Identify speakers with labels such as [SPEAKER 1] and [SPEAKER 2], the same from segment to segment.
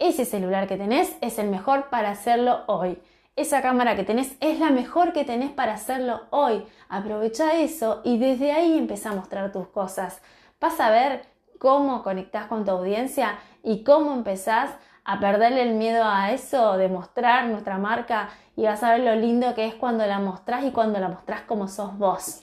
[SPEAKER 1] ese celular que tenés es el mejor para hacerlo hoy. Esa cámara que tenés es la mejor que tenés para hacerlo hoy. Aprovecha eso y desde ahí empieza a mostrar tus cosas. Vas a ver cómo conectás con tu audiencia y cómo empezás a perderle el miedo a eso, de mostrar nuestra marca y vas a ver lo lindo que es cuando la mostrás y cuando la mostrás como sos vos.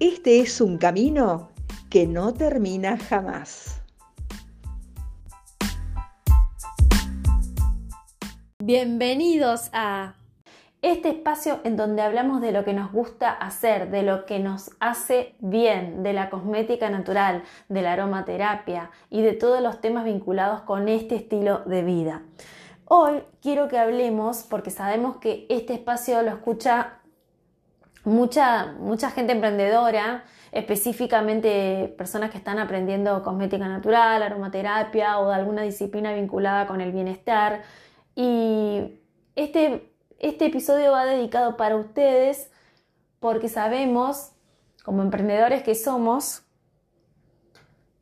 [SPEAKER 2] este es un camino que no termina jamás.
[SPEAKER 1] Bienvenidos a este espacio en donde hablamos de lo que nos gusta hacer, de lo que nos hace bien, de la cosmética natural, de la aromaterapia y de todos los temas vinculados con este estilo de vida. Hoy quiero que hablemos, porque sabemos que este espacio lo escucha mucha, mucha gente emprendedora, específicamente personas que están aprendiendo cosmética natural, aromaterapia o de alguna disciplina vinculada con el bienestar. Y este, este episodio va dedicado para ustedes porque sabemos, como emprendedores que somos,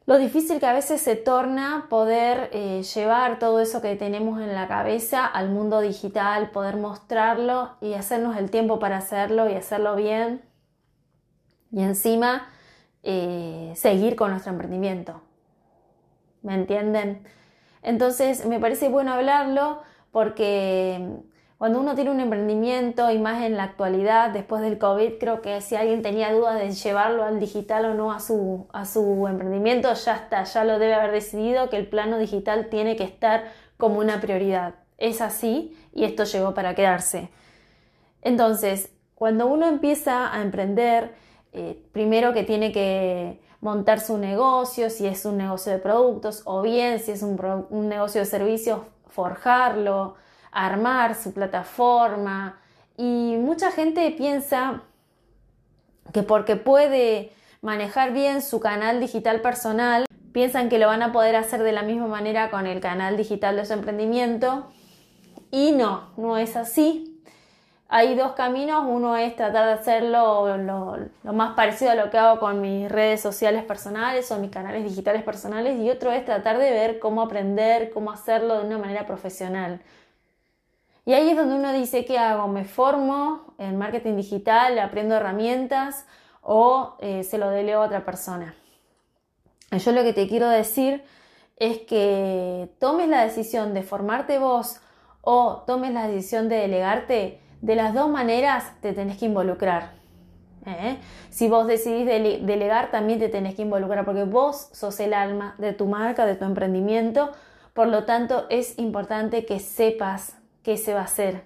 [SPEAKER 1] lo difícil que a veces se torna poder eh, llevar todo eso que tenemos en la cabeza al mundo digital, poder mostrarlo y hacernos el tiempo para hacerlo y hacerlo bien. Y encima eh, seguir con nuestro emprendimiento. ¿Me entienden? Entonces me parece bueno hablarlo porque cuando uno tiene un emprendimiento y más en la actualidad, después del COVID, creo que si alguien tenía dudas de llevarlo al digital o no a su, a su emprendimiento, ya está, ya lo debe haber decidido que el plano digital tiene que estar como una prioridad. Es así y esto llegó para quedarse. Entonces, cuando uno empieza a emprender, eh, primero que tiene que montar su negocio, si es un negocio de productos o bien si es un, un negocio de servicios, forjarlo, armar su plataforma y mucha gente piensa que porque puede manejar bien su canal digital personal, piensan que lo van a poder hacer de la misma manera con el canal digital de su emprendimiento y no, no es así. Hay dos caminos, uno es tratar de hacerlo lo, lo, más parecido a lo que hago con mis redes sociales personales o mis canales digitales personales y otro es tratar de ver cómo aprender, cómo hacerlo de una manera profesional. Y ahí es donde uno dice, ¿qué hago? ¿Me formo en marketing digital, aprendo herramientas o eh, se lo delego a otra persona? Yo lo que te quiero decir es que tomes la decisión de formarte vos o tomes la decisión de delegarte, de las dos maneras te tenés que involucrar. ¿eh? Si vos decidís delegar, también te tenés que involucrar porque vos sos el alma de tu marca, de tu emprendimiento. Por lo tanto, es importante que sepas qué se va a hacer.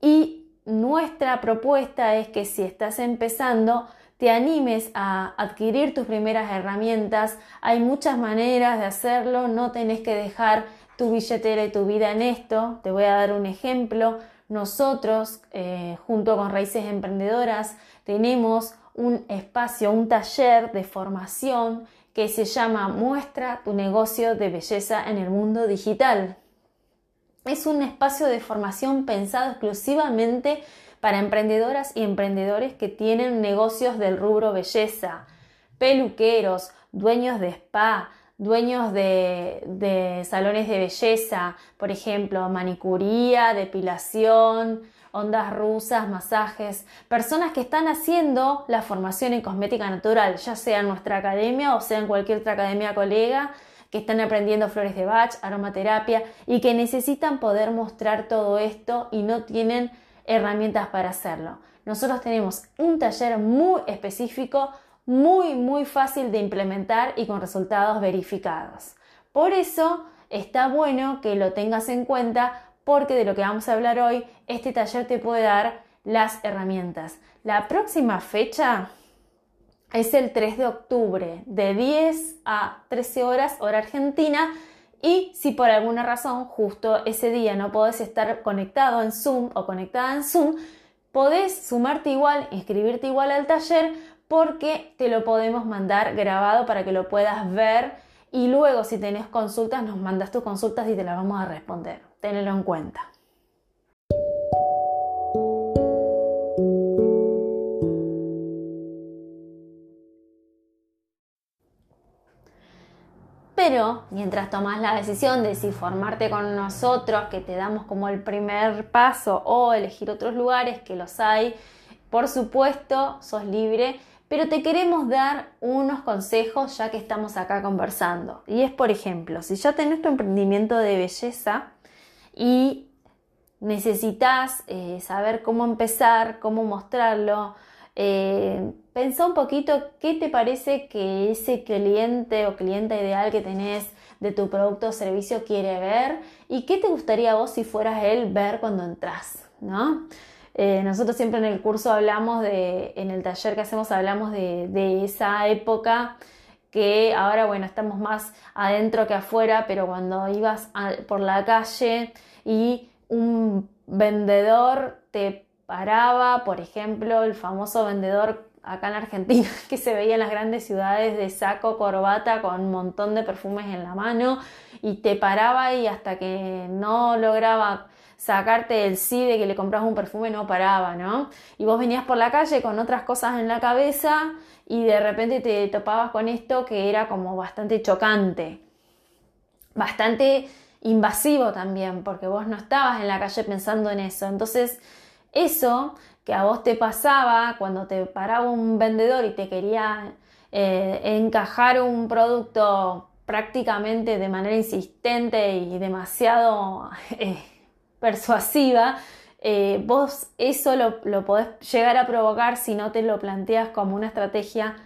[SPEAKER 1] Y nuestra propuesta es que si estás empezando, te animes a adquirir tus primeras herramientas. Hay muchas maneras de hacerlo, no tenés que dejar tu billetera y tu vida en esto. Te voy a dar un ejemplo. Nosotros, eh, junto con Raíces Emprendedoras, tenemos un espacio, un taller de formación que se llama Muestra tu negocio de belleza en el mundo digital es un espacio de formación pensado exclusivamente para emprendedoras y emprendedores que tienen negocios del rubro belleza, peluqueros, dueños de spa, dueños de, salones de belleza, por ejemplo, manicuría, depilación, ondas rusas, masajes, personas que están haciendo la formación en cosmética natural, ya sea en nuestra academia o sea en cualquier otra academia colega que están aprendiendo flores de Bach, aromaterapia y que necesitan poder mostrar todo esto y no tienen herramientas para hacerlo. Nosotros tenemos un taller muy específico, muy, muy fácil de implementar y con resultados verificados. Por eso está bueno que lo tengas en cuenta porque de lo que vamos a hablar hoy, este taller te puede dar las herramientas. La próxima fecha es el 3 de octubre, de 10 a 13 horas, hora argentina. Y si por alguna razón justo ese día no podés estar conectado en Zoom o conectada en Zoom, podés sumarte igual, inscribirte igual al taller porque te lo podemos mandar grabado para que lo puedas ver y luego si tenés consultas nos mandas tus consultas y te las vamos a responder. Tenelo en cuenta. Pero mientras tomas la decisión de si formarte con nosotros, que te damos como el primer paso, o elegir otros lugares, que los hay, por supuesto, sos libre, pero te queremos dar unos consejos ya que estamos acá conversando. Y es, por ejemplo, si ya tenés tu emprendimiento de belleza y necesitas eh, saber cómo empezar, cómo mostrarlo, eh, un poquito qué te parece que ese cliente o clienta ideal que tenés de tu producto o servicio quiere ver y qué te gustaría vos si fueras él ver cuando entras, ¿no? Eh, nosotros siempre en el curso hablamos de, en el taller que hacemos hablamos de esa época que ahora, bueno, estamos más adentro que afuera, pero cuando ibas por la calle y un vendedor te paraba, por ejemplo, el famoso vendedor acá en Argentina que se veía en las grandes ciudades de saco, corbata, con un montón de perfumes en la mano y te paraba y hasta que no lograba sacarte el sí de que le comprabas un perfume no paraba, ¿no? Y vos venías por la calle con otras cosas en la cabeza y de repente te topabas con esto que era como bastante chocante, bastante invasivo también, porque vos no estabas en la calle pensando en eso. Entonces, eso que a vos te pasaba cuando te paraba un vendedor y te quería eh, encajar un producto prácticamente de manera insistente y demasiado eh, persuasiva, eh, vos eso lo, lo, podés llegar a provocar si no te lo planteas como una estrategia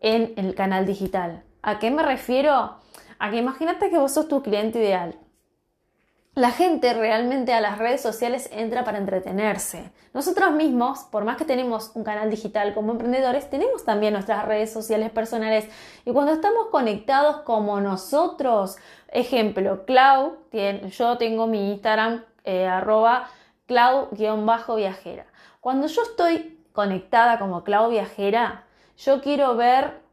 [SPEAKER 1] en el canal digital. ¿A qué me refiero? A que imagínate que vos sos tu cliente ideal la gente realmente a las redes sociales entra para entretenerse. Nosotros mismos, por más que tenemos un canal digital como emprendedores, tenemos también nuestras redes sociales personales y cuando estamos conectados como nosotros, ejemplo, Clau, yo tengo mi Instagram eh, clau-viajera. Cuando yo estoy conectada como Clau Viajera, yo quiero ver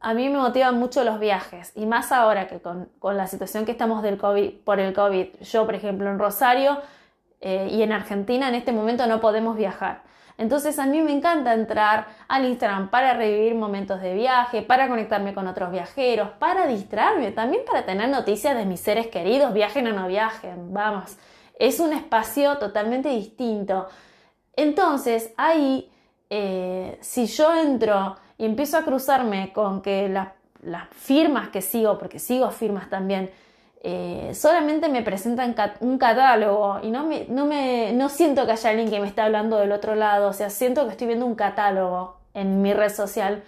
[SPEAKER 1] a mí me motivan mucho los viajes y más ahora que con, la situación que estamos del COVID, por el COVID. Yo, por ejemplo, en Rosario eh, y en Argentina en este momento no podemos viajar. Entonces a mí me encanta entrar al Instagram para revivir momentos de viaje, para conectarme con otros viajeros, para distraerme, también para tener noticias de mis seres queridos, viajen o no viajen, vamos. Es un espacio totalmente distinto. Entonces ahí, eh, si yo entro y empiezo a cruzarme con que las firmas que sigo, porque sigo firmas también, eh, solamente me presentan un catálogo y no, me, no, me, no siento que haya alguien que me está hablando del otro lado, o sea, siento que estoy viendo un catálogo en mi red social.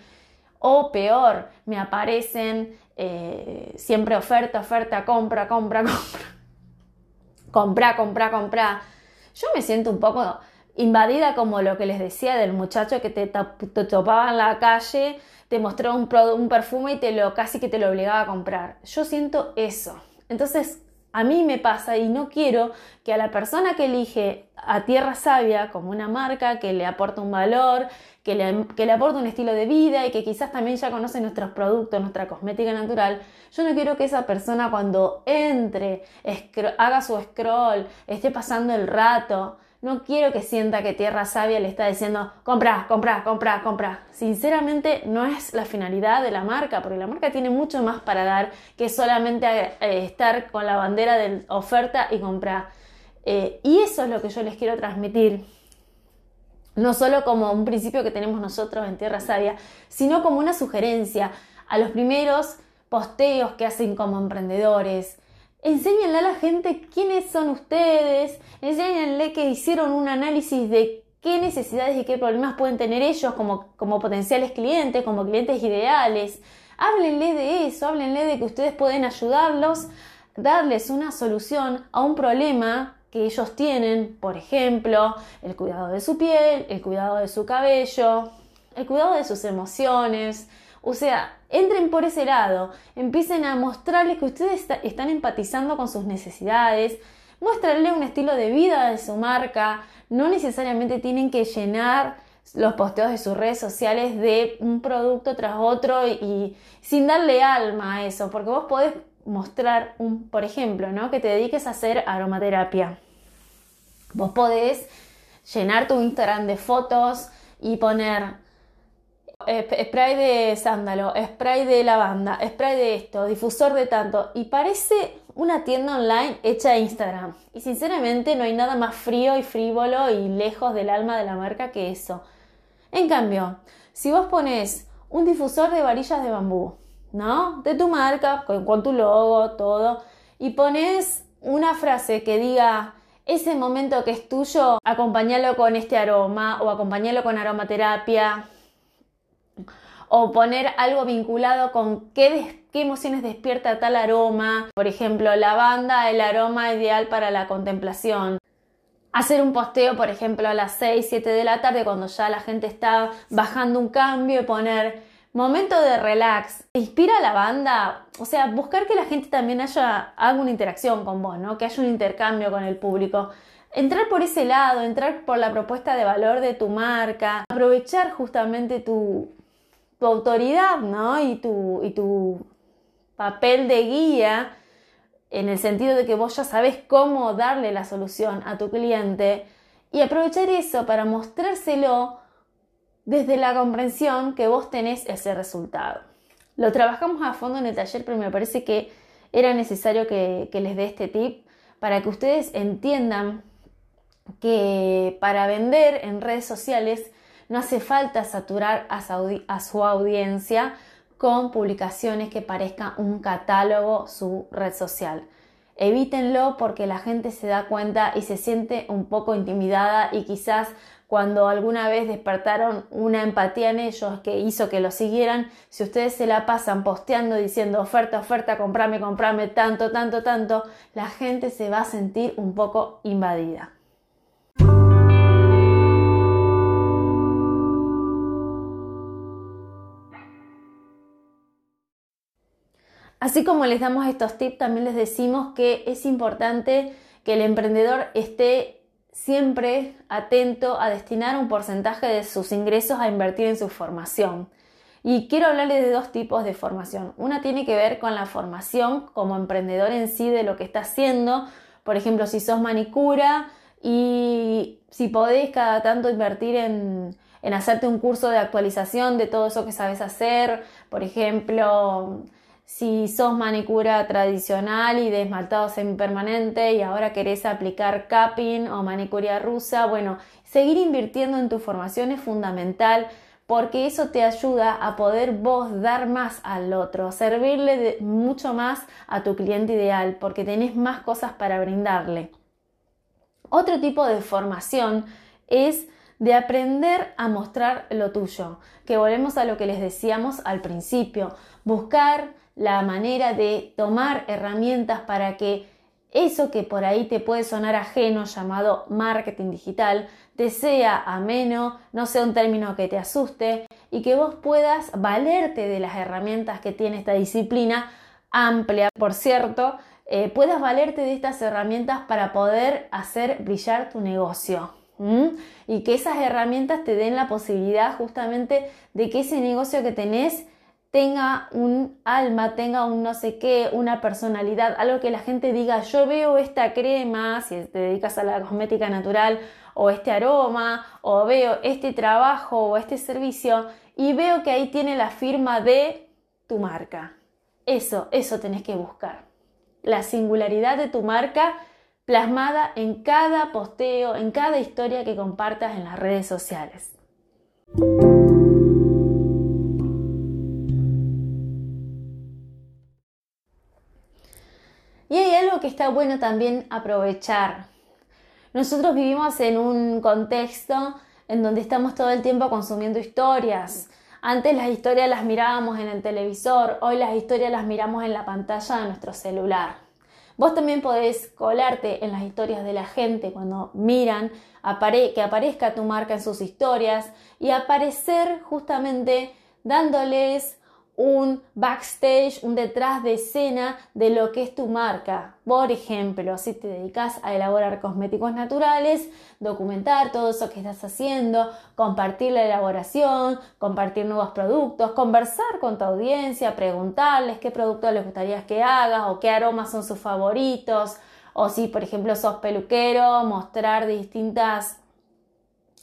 [SPEAKER 1] O peor, me aparecen eh, siempre oferta, oferta, compra, compra, compra. Compra, compra, compra. Yo me siento un poco invadida como lo que les decía del muchacho que te, topaba en la calle, te mostró un, perfume y te lo casi que te lo obligaba a comprar. Yo siento eso. Entonces, a mí me pasa y no quiero que a la persona que elige a Tierra Sabia como una marca que le aporta un valor, que le, que le un estilo de vida y que quizás también ya conoce nuestros productos, nuestra cosmética natural, yo no quiero que esa persona cuando entre, haga su scroll, esté pasando el rato, no quiero que sienta que Tierra Sabia le está diciendo, compra, compra, compra, compra. Sinceramente no es la finalidad de la marca, porque la marca tiene mucho más para dar que solamente eh, estar con la bandera de oferta y compra. Eh, y eso es lo que yo les quiero transmitir. No solo como un principio que tenemos nosotros en Tierra Sabia, sino como una sugerencia a los primeros posteos que hacen como emprendedores, enséñenle a la gente quiénes son ustedes, enséñenle que hicieron un análisis de qué necesidades y qué problemas pueden tener ellos como, como potenciales clientes, como clientes ideales. Háblenle de eso, háblenle de que ustedes pueden ayudarlos, darles una solución a un problema que ellos tienen, por ejemplo, el cuidado de su piel, el cuidado de su cabello, el cuidado de sus emociones. O sea, entren por ese lado, empiecen a mostrarles que ustedes están empatizando con sus necesidades, muéstrenle un estilo de vida de su marca, no necesariamente tienen que llenar los posteos de sus redes sociales de un producto tras otro y, sin darle alma a eso, porque vos podés mostrar un, por ejemplo, ¿no? que te dediques a hacer aromaterapia. Vos podés llenar tu Instagram de fotos y poner spray de sándalo, spray de lavanda, spray de esto, difusor de tanto. Y parece una tienda online hecha de Instagram. Y sinceramente no hay nada más frío y frívolo y lejos del alma de la marca que eso. En cambio, si vos pones un difusor de varillas de bambú, ¿no? De tu marca, con, tu logo, todo, y pones una frase que diga ese momento que es tuyo, acompañalo con este aroma o acompañalo con aromaterapia o poner algo vinculado con qué, emociones despierta tal aroma. Por ejemplo, lavanda, el aroma ideal para la contemplación hacer un posteo, por ejemplo, a las 6, 7 de la tarde, cuando ya la gente está bajando un cambio y poner momento de relax. Inspira a la banda, o sea, buscar que la gente también haya, haga una interacción con vos, ¿no? Que haya un intercambio con el público. Entrar por ese lado, entrar por la propuesta de valor de tu marca, aprovechar justamente tu, tu autoridad, ¿no? Y tu, y tu papel de guía en el sentido de que vos ya sabes cómo darle la solución a tu cliente y aprovechar eso para mostrárselo desde la comprensión que vos tenés ese resultado. Lo trabajamos a fondo en el taller, pero me parece que era necesario que, les dé este tip para que ustedes entiendan que para vender en redes sociales no hace falta saturar a su audiencia con publicaciones que parezcan un catálogo su red social. Evítenlo porque la gente se da cuenta y se siente un poco intimidada y quizás cuando alguna vez despertaron una empatía en ellos que hizo que lo siguieran, si ustedes se la pasan posteando diciendo oferta, oferta, comprame, comprame, tanto, tanto, tanto, la gente se va a sentir un poco invadida. Así como les damos estos tips, también les decimos que es importante que el emprendedor esté siempre atento a destinar un porcentaje de sus ingresos a invertir en su formación. Y quiero hablarles de dos tipos de formación. Una tiene que ver con la formación como emprendedor en sí de lo que está haciendo. Por ejemplo, si sos manicura y si podés cada tanto invertir en, en hacerte un curso de actualización de todo eso que sabes hacer. Por ejemplo, si sos manicura tradicional y de esmaltado semipermanente y ahora querés aplicar capping o manicuria rusa, bueno, seguir invirtiendo en tu formación es fundamental porque eso te ayuda a poder vos dar más al otro, servirle mucho más a tu cliente ideal porque tenés más cosas para brindarle. Otro tipo de formación es de aprender a mostrar lo tuyo, que volvemos a lo que les decíamos al principio, buscar la manera de tomar herramientas para que eso que por ahí te puede sonar ajeno, llamado marketing digital, te sea ameno, no sea un término que te asuste y que vos puedas valerte de las herramientas que tiene esta disciplina amplia, por cierto, eh, puedas valerte de estas herramientas para poder hacer brillar tu negocio. Y que esas herramientas te den la posibilidad justamente de que ese negocio que tenés tenga un alma, tenga un no sé qué, una personalidad, algo que la gente diga, yo veo esta crema, si te dedicas a la cosmética natural, o este aroma, o veo este trabajo o este servicio, y veo que ahí tiene la firma de tu marca. Eso, eso tenés que buscar. La singularidad de tu marca plasmada en cada posteo, en cada historia que compartas en las redes sociales. Que está bueno también aprovechar. Nosotros vivimos en un contexto en donde estamos todo el tiempo consumiendo historias. Antes las historias las mirábamos en el televisor, hoy las historias las miramos en la pantalla de nuestro celular. Vos también podés colarte en las historias de la gente cuando miran que aparezca tu marca en sus historias y aparecer justamente dándoles un backstage, un detrás de escena de lo que es tu marca. Por ejemplo, si te dedicas a elaborar cosméticos naturales, documentar todo eso que estás haciendo, compartir la elaboración, compartir nuevos productos, conversar con tu audiencia, preguntarles qué productos les gustaría que hagas o qué aromas son sus favoritos. O si, por ejemplo, sos peluquero, mostrar distintas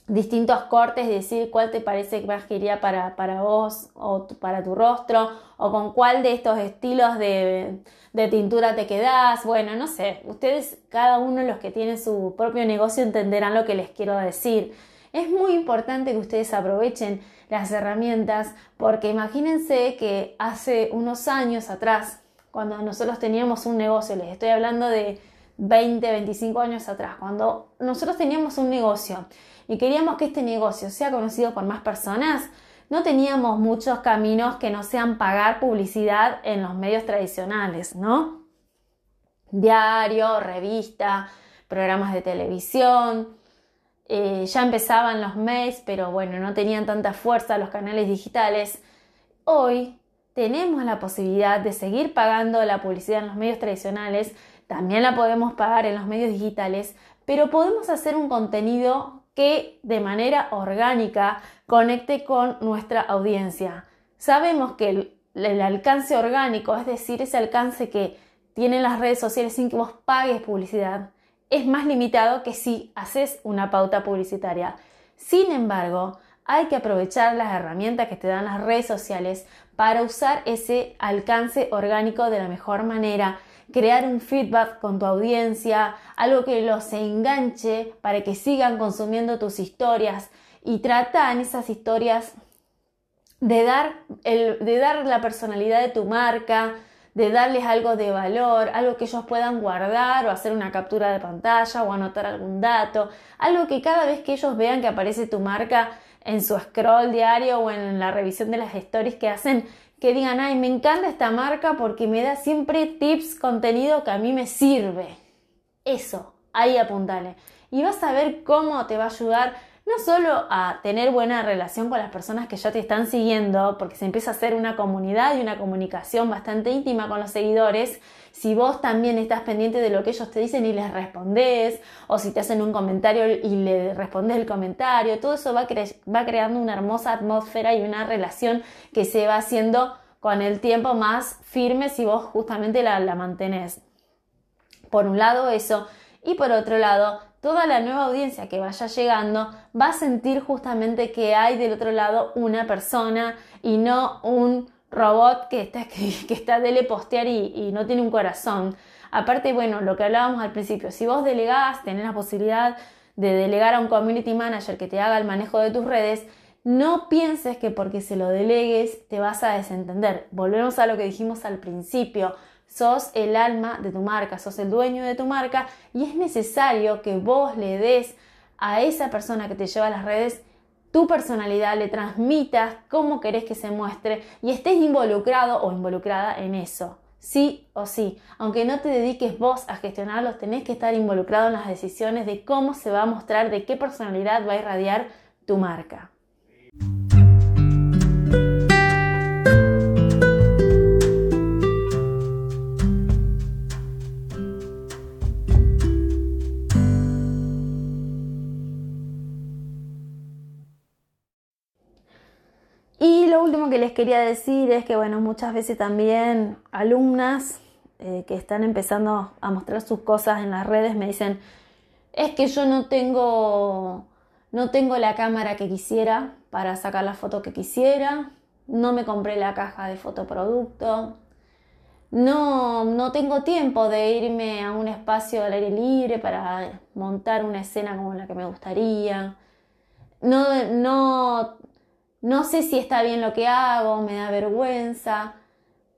[SPEAKER 1] distintos cortes decir cuál te parece que más quería para, para vos o para tu rostro o con cuál de estos estilos de, de, tintura te quedás. Bueno, no sé, ustedes, cada uno de los que tienen su propio negocio entenderán lo que les quiero decir. Es muy importante que ustedes aprovechen las herramientas porque imagínense que hace unos años atrás, cuando nosotros teníamos un negocio, les estoy hablando de 20, 25 años atrás, cuando nosotros teníamos un negocio y queríamos que este negocio sea conocido por más personas, no teníamos muchos caminos que no sean pagar publicidad en los medios tradicionales, ¿no? Diario, revista, programas de televisión. Eh, ya empezaban los mails, pero bueno, no tenían tanta fuerza los canales digitales. Hoy tenemos la posibilidad de seguir pagando la publicidad en los medios tradicionales, también la podemos pagar en los medios digitales, pero podemos hacer un contenido que de manera orgánica conecte con nuestra audiencia. Sabemos que el, alcance orgánico, es decir, ese alcance que tienen las redes sociales sin que vos pagues publicidad, es más limitado que si haces una pauta publicitaria. Sin embargo, hay que aprovechar las herramientas que te dan las redes sociales para usar ese alcance orgánico de la mejor manera crear un feedback con tu audiencia, algo que los enganche para que sigan consumiendo tus historias y trata en esas historias de dar, el, de dar la personalidad de tu marca, de darles algo de valor, algo que ellos puedan guardar o hacer una captura de pantalla o anotar algún dato, algo que cada vez que ellos vean que aparece tu marca en su scroll diario o en la revisión de las stories que hacen, que digan, ay, me encanta esta marca porque me da siempre tips, contenido que a mí me sirve. Eso, ahí apuntale. Y vas a ver cómo te va a ayudar no solo a tener buena relación con las personas que ya te están siguiendo, porque se empieza a hacer una comunidad y una comunicación bastante íntima con los seguidores, si vos también estás pendiente de lo que ellos te dicen y les respondés, o si te hacen un comentario y le respondes el comentario, todo eso va, va creando una hermosa atmósfera y una relación que se va haciendo con el tiempo más firme si vos justamente la, la mantenés. Por un lado eso, y por otro lado, toda la nueva audiencia que vaya llegando va a sentir justamente que hay del otro lado una persona y no un robot que está, que, está de postear y, y, no tiene un corazón. Aparte, bueno, lo que hablábamos al principio, si vos delegás, tenés la posibilidad de delegar a un community manager que te haga el manejo de tus redes, no pienses que porque se lo delegues te vas a desentender. Volvemos a lo que dijimos al principio sos el alma de tu marca, sos el dueño de tu marca y es necesario que vos le des a esa persona que te lleva a las redes tu personalidad, le transmitas cómo querés que se muestre y estés involucrado o involucrada en eso. Sí o sí, aunque no te dediques vos a gestionarlos, tenés que estar involucrado en las decisiones de cómo se va a mostrar, de qué personalidad va a irradiar tu marca. Que les quería decir es que, bueno, muchas veces también alumnas eh, que están empezando a mostrar sus cosas en las redes me dicen, es que yo no tengo, no tengo la cámara que quisiera para sacar la foto que quisiera, no me compré la caja de fotoproducto, no, no tengo tiempo de irme a un espacio al aire libre para montar una escena como la que me gustaría. No, no no sé si está bien lo que hago, me da vergüenza,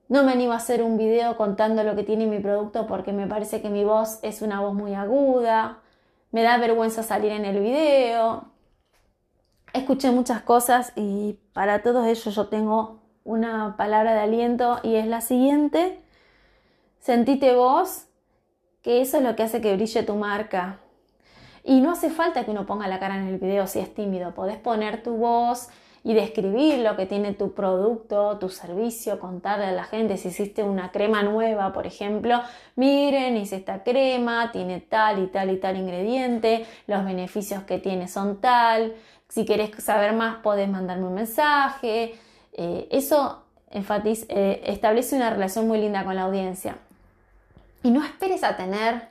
[SPEAKER 1] no me animo a hacer un video contando lo que tiene mi producto porque me parece que mi voz es una voz muy aguda, me da vergüenza salir en el video. Escuché muchas cosas y para todos ellos yo tengo una palabra de aliento y es la siguiente. Sentite vos que eso es lo que hace que brille tu marca. Y no hace falta que uno ponga la cara en el video si es tímido, podés poner tu voz y describir lo que tiene tu producto, tu servicio, contarle a la gente si hiciste una crema nueva, por ejemplo, miren, hice esta crema, tiene tal y tal y tal ingrediente, los beneficios que tiene son tal, si querés saber más podés mandarme un mensaje, eh, eso enfatiz, eh, establece una relación muy linda con la audiencia. Y no esperes a tener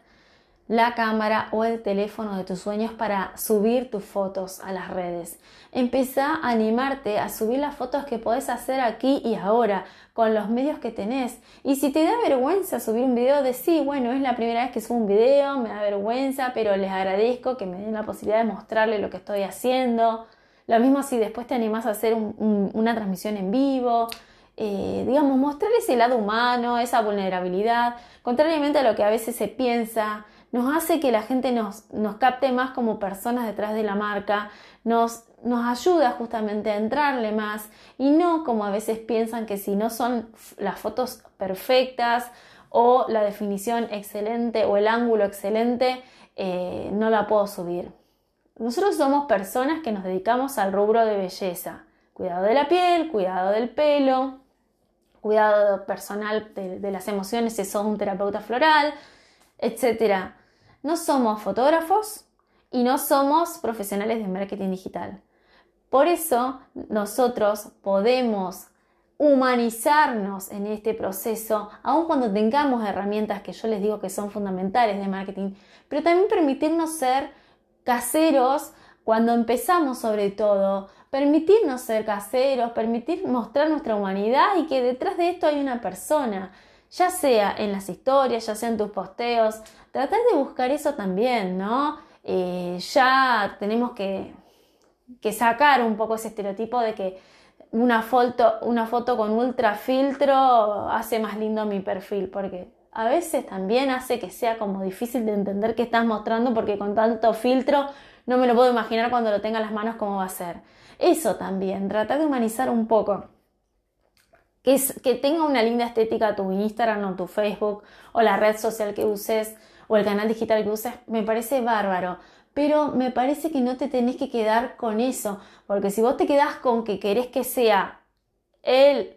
[SPEAKER 1] la cámara o el teléfono de tus sueños para subir tus fotos a las redes. Empieza a animarte a subir las fotos que podés hacer aquí y ahora con los medios que tenés. Y si te da vergüenza subir un video, de sí, bueno, es la primera vez que subo un video, me da vergüenza, pero les agradezco que me den la posibilidad de mostrarles lo que estoy haciendo. Lo mismo si después te animás a hacer una transmisión en vivo. Eh, digamos, mostrar ese lado humano, esa vulnerabilidad, contrariamente a lo que a veces se piensa, nos hace que la gente nos, capte más como personas detrás de la marca, nos, nos ayuda justamente a entrarle más y no como a veces piensan que si no son las fotos perfectas o la definición excelente o el ángulo excelente, eh, no la puedo subir. Nosotros somos personas que nos dedicamos al rubro de belleza. Cuidado de la piel, cuidado del pelo, cuidado personal de, de las emociones si sos un terapeuta floral, etc. No somos fotógrafos y no somos profesionales de marketing digital. Por eso nosotros podemos humanizarnos en este proceso, aun cuando tengamos herramientas que yo les digo que son fundamentales de marketing, pero también permitirnos ser caseros cuando empezamos sobre todo, permitirnos ser caseros, permitir mostrar nuestra humanidad y que detrás de esto hay una persona ya sea en las historias, ya sea en tus posteos, tratar de buscar eso también, ¿no? Eh, ya tenemos que, que, sacar un poco ese estereotipo de que una foto, una foto con ultra filtro hace más lindo mi perfil, porque a veces también hace que sea como difícil de entender qué estás mostrando, porque con tanto filtro no me lo puedo imaginar cuando lo tenga en las manos cómo va a ser. Eso también, tratar de humanizar un poco que, que tenga una linda estética tu Instagram o tu Facebook o la red social que uses o el canal digital que uses, me parece bárbaro. Pero me parece que no te tenés que quedar con eso, porque si vos te quedás con que querés que sea el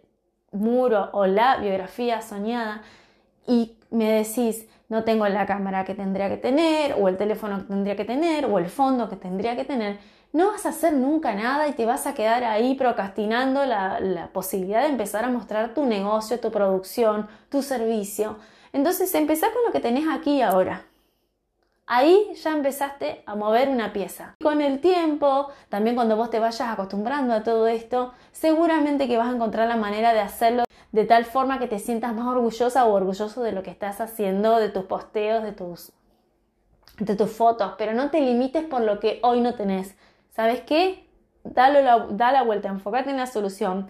[SPEAKER 1] muro o la biografía soñada y me decís, no tengo la cámara que tendría que tener, o el teléfono que tendría que tener, o el fondo que tendría que tener, no vas a hacer nunca nada y te vas a quedar ahí procrastinando la, posibilidad de empezar a mostrar tu negocio, tu producción, tu servicio. Entonces empezá con lo que tenés aquí ahora. Ahí ya empezaste a mover una pieza. Con el tiempo, también cuando vos te vayas acostumbrando a todo esto, seguramente que vas a encontrar la manera de hacerlo de tal forma que te sientas más orgullosa o orgulloso de lo que estás haciendo, de tus posteos, de tus, de tus fotos, pero no te limites por lo que hoy no tenés. ¿Sabes qué? Dale la, da la vuelta, enfócate en la solución.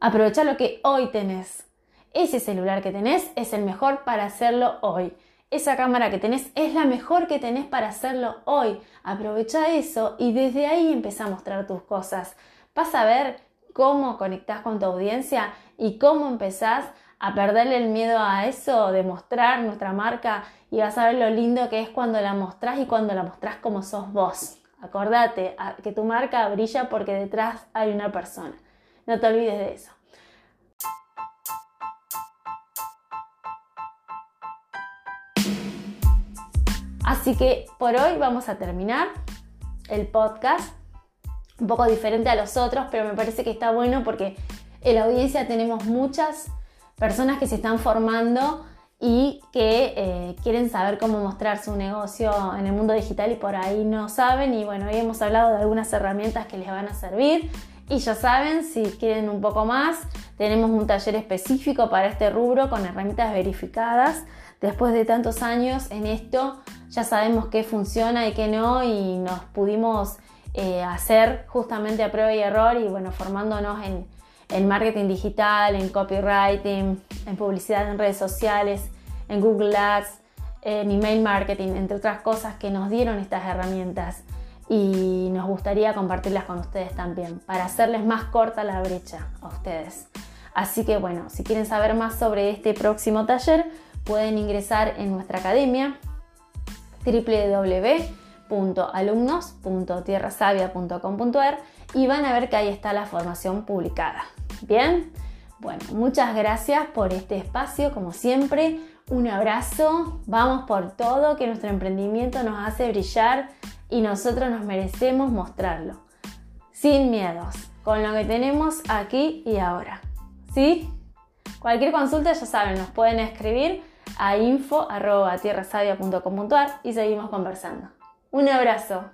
[SPEAKER 1] Aprovecha lo que hoy tenés. Ese celular que tenés es el mejor para hacerlo hoy. Esa cámara que tenés es la mejor que tenés para hacerlo hoy. Aprovecha eso y desde ahí empieza a mostrar tus cosas. Vas a ver cómo conectás con tu audiencia y cómo empezás a perderle el miedo a eso, de mostrar nuestra marca y vas a ver lo lindo que es cuando la mostrás y cuando la mostrás como sos vos. Acordate que tu marca brilla porque detrás hay una persona. No te olvides de eso. Así que por hoy vamos a terminar el podcast. Un poco diferente a los otros, pero me parece que está bueno porque en la audiencia tenemos muchas personas que se están formando y que eh, quieren saber cómo mostrar su negocio en el mundo digital y por ahí no saben. Y bueno, hoy hemos hablado de algunas herramientas que les van a servir. Y ya saben, si quieren un poco más, tenemos un taller específico para este rubro con herramientas verificadas. Después de tantos años en esto, ya sabemos qué funciona y qué no y nos pudimos eh, hacer justamente a prueba y error y bueno, formándonos en, en marketing digital, en copywriting, en publicidad en redes sociales, en Google Ads, en email marketing, entre otras cosas que nos dieron estas herramientas y nos gustaría compartirlas con ustedes también para hacerles más corta la brecha a ustedes. Así que bueno, si quieren saber más sobre este próximo taller, pueden ingresar en nuestra academia www.alumnos.tierrasavia.com.ar y van a ver que ahí está la formación publicada. Bien, bueno, muchas gracias por este espacio, como siempre. Un abrazo, vamos por todo, que nuestro emprendimiento nos hace brillar y nosotros nos merecemos mostrarlo. Sin miedos, con lo que tenemos aquí y ahora. ¿Sí? Cualquier consulta, ya saben, nos pueden escribir a info.tierrasavia.com.ar y seguimos conversando. Un abrazo.